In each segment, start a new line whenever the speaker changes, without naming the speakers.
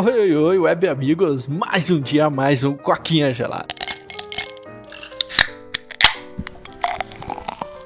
Oi, oi, oi, web amigos. Mais um dia, mais um Coquinha Gelada.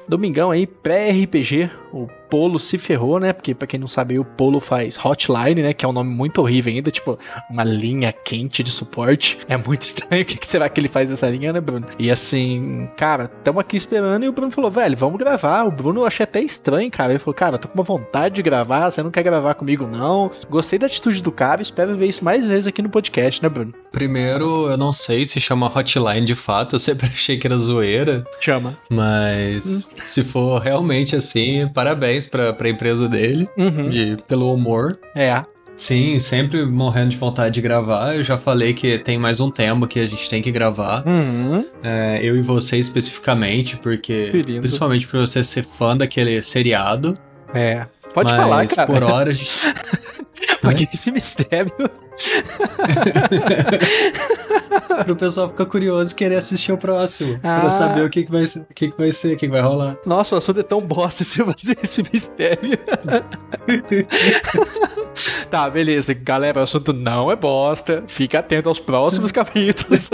Domingão aí, pré-RPG, o Polo se ferrou, né? Porque pra quem não sabe, o Polo faz Hotline, né? Que é um nome muito horrível ainda, tipo, uma linha quente de suporte. É muito estranho. O que, será que ele faz essa linha, né, Bruno? E assim, cara, tamo aqui esperando e o Bruno falou, velho, vamos gravar. O Bruno eu achei até estranho, cara. Ele falou, cara, tô com uma vontade de gravar, você não quer gravar comigo, não? Gostei da atitude do cara, espero ver isso mais vezes aqui no podcast, né, Bruno?
Primeiro, eu não sei se chama Hotline de fato, eu sempre achei que era zoeira.
Chama.
Mas hum. se for realmente assim, parabéns parabéns pra, pra empresa dele uhum. de, pelo humor.
É.
Sim, sempre morrendo de vontade de gravar. Eu já falei que tem mais um tema que a gente tem que gravar.
Uhum.
É, eu e você especificamente, porque. Querido. Principalmente por você ser fã daquele seriado.
É. Pode Mas falar, cara.
por hora a gente.
Porque esse mistério
o pessoal ficar curioso e querer assistir o próximo. Ah. Pra saber o que, que, vai, o que, que vai ser, o que, que vai rolar.
Nossa, o assunto é tão bosta se fazer esse mistério. tá, beleza. Galera, o assunto não é bosta. Fica atento aos próximos capítulos.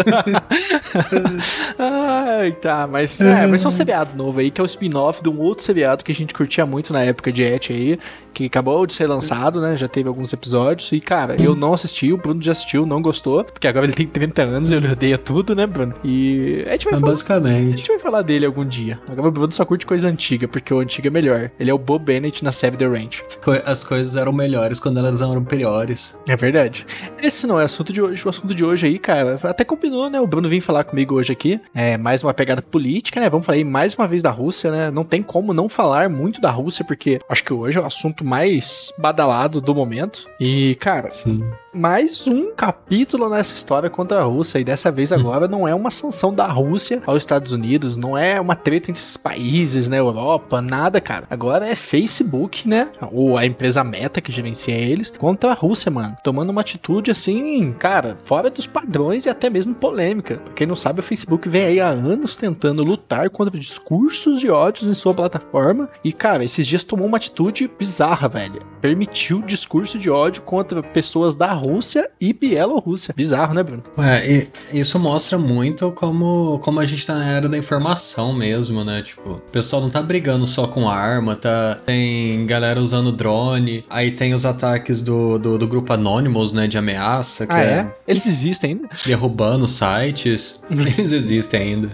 Ai, tá, mas é, vai ser um seriado novo aí, que é o spin-off de um outro seriado que a gente curtia muito na época de Et aí, que acabou de ser lançado, né? Já teve alguns episódios. E, cara, eu não assisti assisti, o Bruno já assistiu, não gostou, porque agora ele tem 30 anos e ele odeia tudo, né, Bruno? E a gente vai
é,
falar,
Basicamente.
A gente vai falar dele algum dia. Agora o Bruno só curte coisa antiga, porque o antigo é melhor. Ele é o Bob Bennett na Save the Ranch.
As coisas eram melhores quando elas eram piores.
É verdade. Esse não é o assunto de hoje. O assunto de hoje aí, cara, até combinou, né? O Bruno vem falar comigo hoje aqui. É mais uma pegada política, né? Vamos falar aí mais uma vez da Rússia, né? Não tem como não falar muito da Rússia, porque acho que hoje é o assunto mais badalado do momento. E, cara,
Sim
mais um capítulo nessa história contra a Rússia. E dessa vez agora não é uma sanção da Rússia aos Estados Unidos, não é uma treta entre esses países na Europa, nada, cara. Agora é Facebook, né? Ou a empresa Meta que gerencia eles, contra a Rússia, mano. Tomando uma atitude assim, cara, fora dos padrões e até mesmo polêmica. Pra quem não sabe, o Facebook vem aí há anos tentando lutar contra discursos de ódios em sua plataforma. E, cara, esses dias tomou uma atitude bizarra, velho. Permitiu discurso de ódio contra pessoas da Rússia e Bielorrússia. Bizarro, né, Bruno?
É, isso mostra muito como, como a gente tá na era da informação mesmo, né? Tipo, o pessoal não tá brigando só com arma, tá? Tem galera usando drone, aí tem os ataques do, do, do grupo Anonymous, né? De ameaça.
ah, é? é? Eles existem ainda?
Derrubando sites. Eles existem ainda.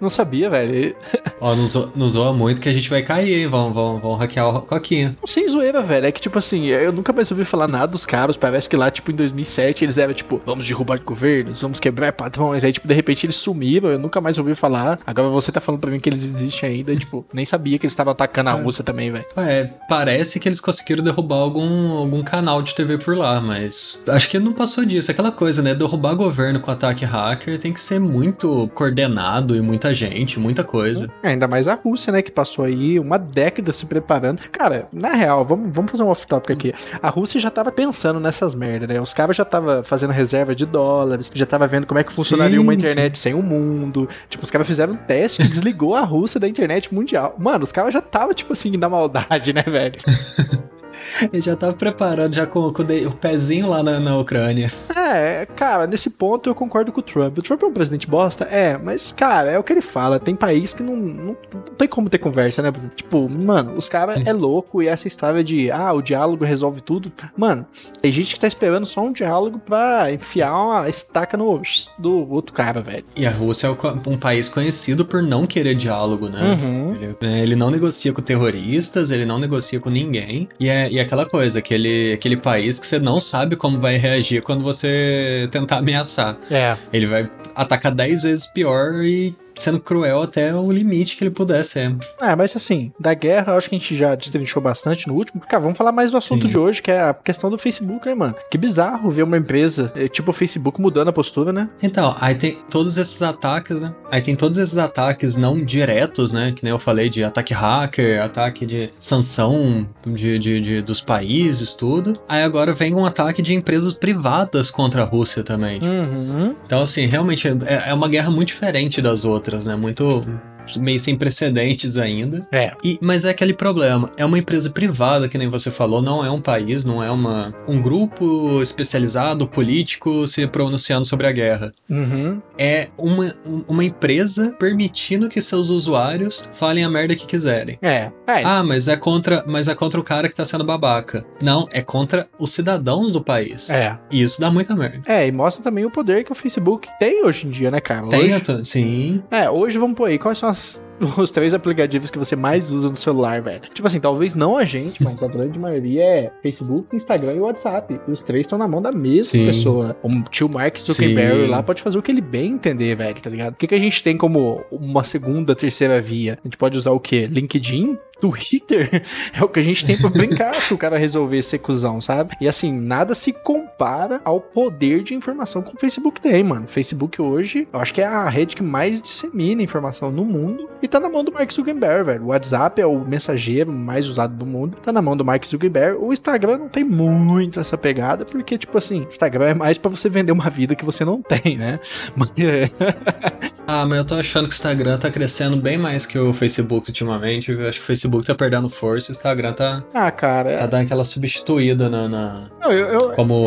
Não sabia, velho.
Ó, não, zo não zoa muito que a gente vai cair, hein? Vão, vão, vão hackear o Coquinha.
Sem zoeira, velho. É que, tipo assim, eu nunca mais ouvi falar nada dos caras. Parece que lá, tipo, em 2007, eles eram, tipo, vamos derrubar governos, vamos quebrar padrões. Aí, tipo, de repente eles sumiram. Eu nunca mais ouvi falar. Agora você tá falando pra mim que eles existem ainda. E, tipo, nem sabia que eles estavam atacando a é. Rússia também, velho.
É, parece que eles conseguiram derrubar algum, algum canal de TV por lá, mas acho que não passou disso. Aquela coisa, né? Derrubar governo com ataque hacker tem que ser muito coordenado e muita gente, muita coisa.
É, ainda mais a Rússia, né? Que passou aí uma década se preparando. Cara, na real, vamos, vamos fazer um off-topic aqui. A Rússia já tava pensando nessas merdas, né? Os caras já tava fazendo reserva de dólares, já tava vendo como é que funcionaria sim, uma internet sim. sem o mundo. Tipo, os caras fizeram um teste que desligou a Rússia da internet mundial. Mano, os caras já tava, tipo assim, na maldade, né, velho?
Ele já tava preparando, já com, com o pezinho lá na, na Ucrânia.
É, cara, nesse ponto eu concordo com o Trump. O Trump é um presidente bosta? É, mas, cara, é o que ele fala. Tem país que não, não, não tem como ter conversa, né? Tipo, mano, os caras é louco e essa história de, ah, o diálogo resolve tudo. Mano, tem gente que tá esperando só um diálogo pra enfiar uma estaca no do outro cara, velho.
E a Rússia é um país conhecido por não querer diálogo, né?
Uhum.
Ele, é, ele não negocia com terroristas, ele não negocia com ninguém. E é, e aquela coisa, aquele, aquele país que você não sabe como vai reagir quando você tentar ameaçar.
É.
Ele vai atacar 10 vezes pior e sendo cruel até o limite que ele puder ser.
É, mas assim, da guerra, acho que a gente já destrinchou bastante no último. Cara, vamos falar mais do assunto Sim. de hoje, que é a questão do Facebook, né, mano? Que bizarro ver uma empresa, é, tipo o Facebook, mudando a postura, né?
Então, aí tem todos esses ataques, né? Aí tem todos esses ataques não diretos, né? Que nem eu falei, de ataque hacker, ataque de sanção de, de, de dos países, tudo. Aí agora vem um ataque de empresas privadas contra a Rússia também. Tipo.
Uhum.
Então, assim, realmente é, é uma guerra muito diferente das outras outras, né? Muito meio sem precedentes ainda.
É.
E, mas é aquele problema. É uma empresa privada, que nem você falou, não é um país, não é uma, um grupo especializado, político, se pronunciando sobre a guerra.
Uhum.
É uma, uma empresa permitindo que seus usuários falem a merda que quiserem.
É. É.
Ah, mas é contra, mas é contra o cara que tá sendo babaca. Não, é contra os cidadãos do país.
É.
E isso dá muita merda.
É, e mostra também o poder que o Facebook tem hoje em dia, né, cara?
Tem,
hoje,
sim.
É, hoje vamos pôr aí, quais são as- os três aplicativos que você mais usa no celular, velho? Tipo assim, talvez não a gente, mas a grande maioria é Facebook, Instagram e WhatsApp. E os três estão na mão da mesma
Sim.
pessoa. O tio Mark Zuckerberg
Sim.
lá pode fazer o que ele bem entender, velho, tá ligado? O que, que a gente tem como uma segunda, terceira via? A gente pode usar o quê? LinkedIn? Twitter é o que a gente tem pra brincar se o cara resolver ser cuzão, sabe? E assim, nada se compara ao poder de informação que o Facebook tem, mano. O Facebook hoje, eu acho que é a rede que mais dissemina informação no mundo e tá na mão do Mark Zuckerberg, velho. O WhatsApp é o mensageiro mais usado do mundo, tá na mão do Mark Zuckerberg. O Instagram não tem muito essa pegada, porque, tipo assim, o Instagram é mais pra você vender uma vida que você não tem, né? Mas, é,
Ah, mas eu tô achando que o Instagram tá crescendo bem mais que o Facebook ultimamente. Eu acho que o Facebook tá perdendo força o Instagram tá,
ah, cara,
tá
é...
dando aquela substituída na, na-
não, eu, eu,
como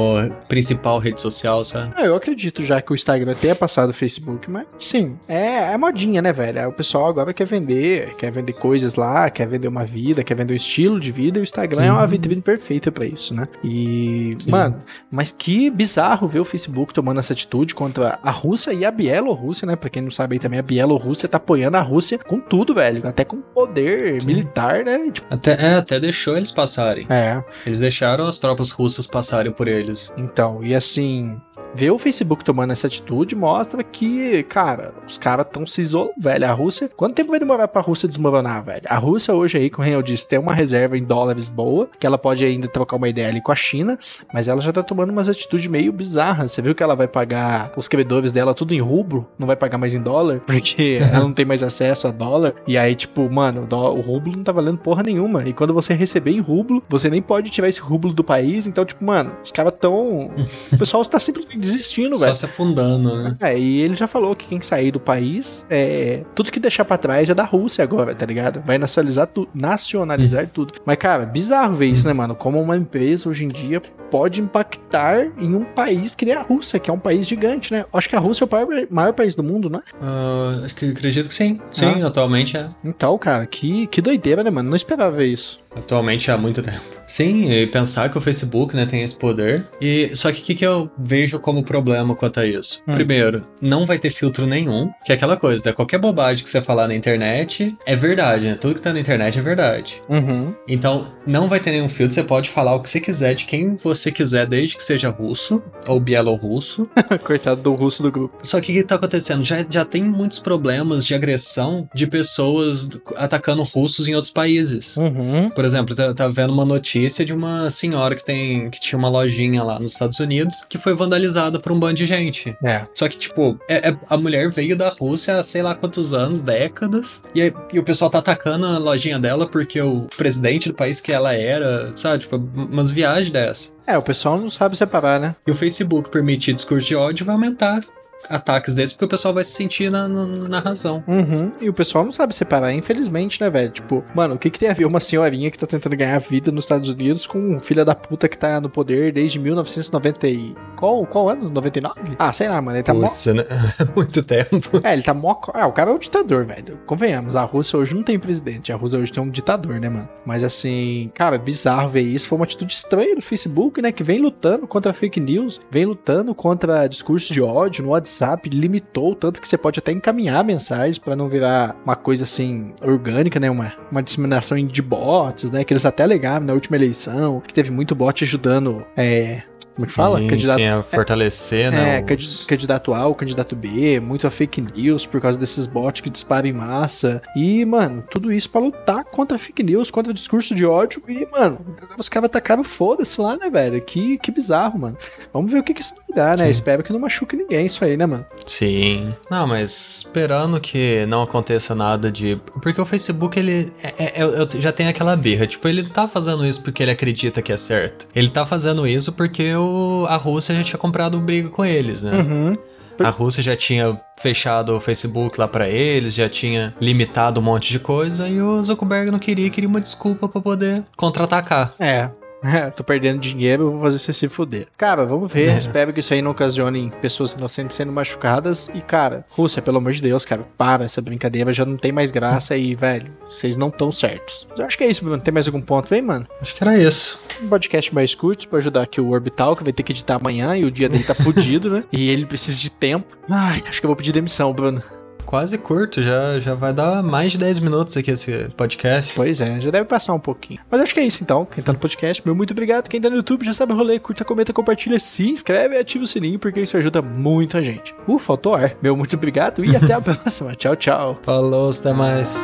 principal rede social, sabe?
Ah, eu acredito já que o Instagram tenha passado o Facebook, mas sim, é, é modinha, né, velho? O pessoal agora quer vender, quer vender coisas lá, quer vender uma vida, quer vender um estilo de vida, e o Instagram
Sim.
é uma vitrine perfeita pra isso, né? E,
Sim.
mano, mas que bizarro ver o Facebook tomando essa atitude contra a Rússia e a Bielorrússia, né? Pra quem não sabe aí também, a Bielorrússia tá apoiando a Rússia com tudo, velho, até com poder militar, né? Tipo,
Até, é, até deixou eles passarem.
é,
Eles deixaram as tropas russas passarem por eles.
Então, e assim, ver o Facebook tomando essa atitude mostra que, cara, os caras estão se isolando, velho. A Rússia, quanto tempo vai demorar pra Rússia desmoronar, velho? A Rússia hoje aí, como eu disse, tem uma reserva em dólares boa, que ela pode ainda trocar uma ideia ali com a China, mas ela já tá tomando umas atitudes meio bizarras. Você viu que ela vai pagar os credores dela tudo em rublo, não vai pagar mais em dólar, porque ela não tem mais acesso a dólar. E aí, tipo, mano, o, o rublo não tá valendo porra nenhuma. E quando você receber em rublo, você nem pode tirar esse rublo do país. Então, tipo, mano, os caras tão. O pessoal tá simplesmente desistindo,
Só
velho.
se afundando, né?
É, e ele já falou que quem sair do país, é, tudo que deixar pra trás é da Rússia agora, tá ligado? Vai nacionalizar, tu, nacionalizar tudo. Mas, cara, bizarro ver isso, né, mano? Como uma empresa hoje em dia pode impactar em um país que nem a Rússia, que é um país gigante, né? Acho que a Rússia é o maior, maior país do mundo, né?
Ah, acho que acredito que sim. Sim, atualmente é.
Então, cara, que, que doideira, né, mano? Não esperava isso.
Atualmente há muito tempo. Sim, e pensar que o Facebook né, tem esse poder. E só que o que, que eu vejo como problema quanto a isso?
Hum.
Primeiro, não vai ter filtro nenhum, que é aquela coisa, né? Qualquer bobagem que você falar na internet é verdade, né? Tudo que tá na internet é verdade.
Uhum.
Então, não vai ter nenhum filtro, você pode falar o que você quiser de quem você quiser, desde que seja russo ou bielorrusso.
Coitado do russo do grupo.
Só que o que tá acontecendo? Já, já tem muitos problemas de agressão de pessoas atacando russos em outros países.
Uhum.
Por exemplo, tá, tá vendo uma notícia de uma senhora que tem que tinha uma lojinha lá nos Estados Unidos que foi vandalizada por um bando de gente.
É.
Só que, tipo, é- é- a mulher veio da Rússia há sei lá quantos anos, décadas, e, aí- e o pessoal tá atacando a lojinha dela porque o presidente do país que ela era, sabe? Tipo, umas viagens dessa.
É, o pessoal não sabe separar, né?
E o Facebook permitir discurso de ódio vai aumentar ataques desses porque o pessoal vai se sentir na, na, na razão.
Uhum. E o pessoal não sabe separar, infelizmente, né, velho? Tipo, mano, o que, que tem a ver uma senhorinha que tá tentando ganhar vida nos Estados Unidos com um filho da puta que tá no poder desde 1990 e... Qual, qual ano? 99? Ah, sei lá, mano. Ele tá mó...
Putz, né? Muito tempo.
É, ele tá mó... Ah, o cara é um ditador, velho. Convenhamos, a Rússia hoje não tem presidente. A Rússia hoje tem um ditador, né, mano? Mas assim, cara, bizarro ver isso. Foi uma atitude estranha do Facebook, né? Que vem lutando contra fake news, vem lutando contra discurso de ódio no WhatsApp, limitou tanto que você pode até encaminhar mensagens pra não virar uma coisa assim orgânica, né? Uma, uma disseminação em- de bots, né? Que eles até alegaram na última eleição, que teve muito bot ajudando. É, como é que fala?
Sim,
Candidato
sim, a fortalecer, né?
é,
os-
candi- candidato A ou candidato B, muito a fake news por causa desses bots que disparam em massa. E, mano, tudo isso pra lutar contra fake news, contra o discurso de ódio. E, mano, os caras atacaram foda-se lá, né, velho? Que, que bizarro, mano. Vamos ver o que, que isso vai dar, né?
Sim.
Espero que não machuque ninguém isso aí, né, mano?
Sim. Não, mas esperando que não aconteça nada de. Porque o Facebook, ele. É, é- eu- eu já tem aquela birra. Tipo, ele não tá fazendo isso porque ele acredita que é certo. Ele tá fazendo isso porque o, a Rússia já tinha comprado briga com eles, né?
Uhum.
A Rússia já tinha fechado o Facebook lá para eles, já tinha limitado um monte de coisa e o Zuckerberg não queria, queria uma desculpa para poder contra-atacar.
É, tô perdendo dinheiro, vou fazer você se fuder. Cara, vamos ver.
É.
Espero que isso aí não ocasione pessoas inocentes sendo machucadas. E, cara, Rússia, pelo amor de Deus, cara, para essa brincadeira, já não tem mais graça e, velho, vocês não estão certos. Mas eu acho que é isso, Bruno. Tem mais algum ponto? Vem, mano.
Acho que era isso.
Um podcast mais curto pra ajudar aqui o Orbital, que vai ter que editar amanhã e o dia dele tá fudido, né? E ele precisa de tempo. Ai, acho que eu vou pedir demissão, Bruno.
Quase curto, já, já vai dar mais de 10 minutos aqui esse podcast.
Pois é, já deve passar um pouquinho. Mas acho que é isso então. Quem tá no podcast, meu muito obrigado. Quem tá no YouTube já sabe o rolê, curta, comenta, compartilha, se inscreve e ativa o sininho, porque isso ajuda muito a gente. Uh, faltou ar. Meu muito obrigado e até a próxima. Tchau, tchau.
Falou, até mais.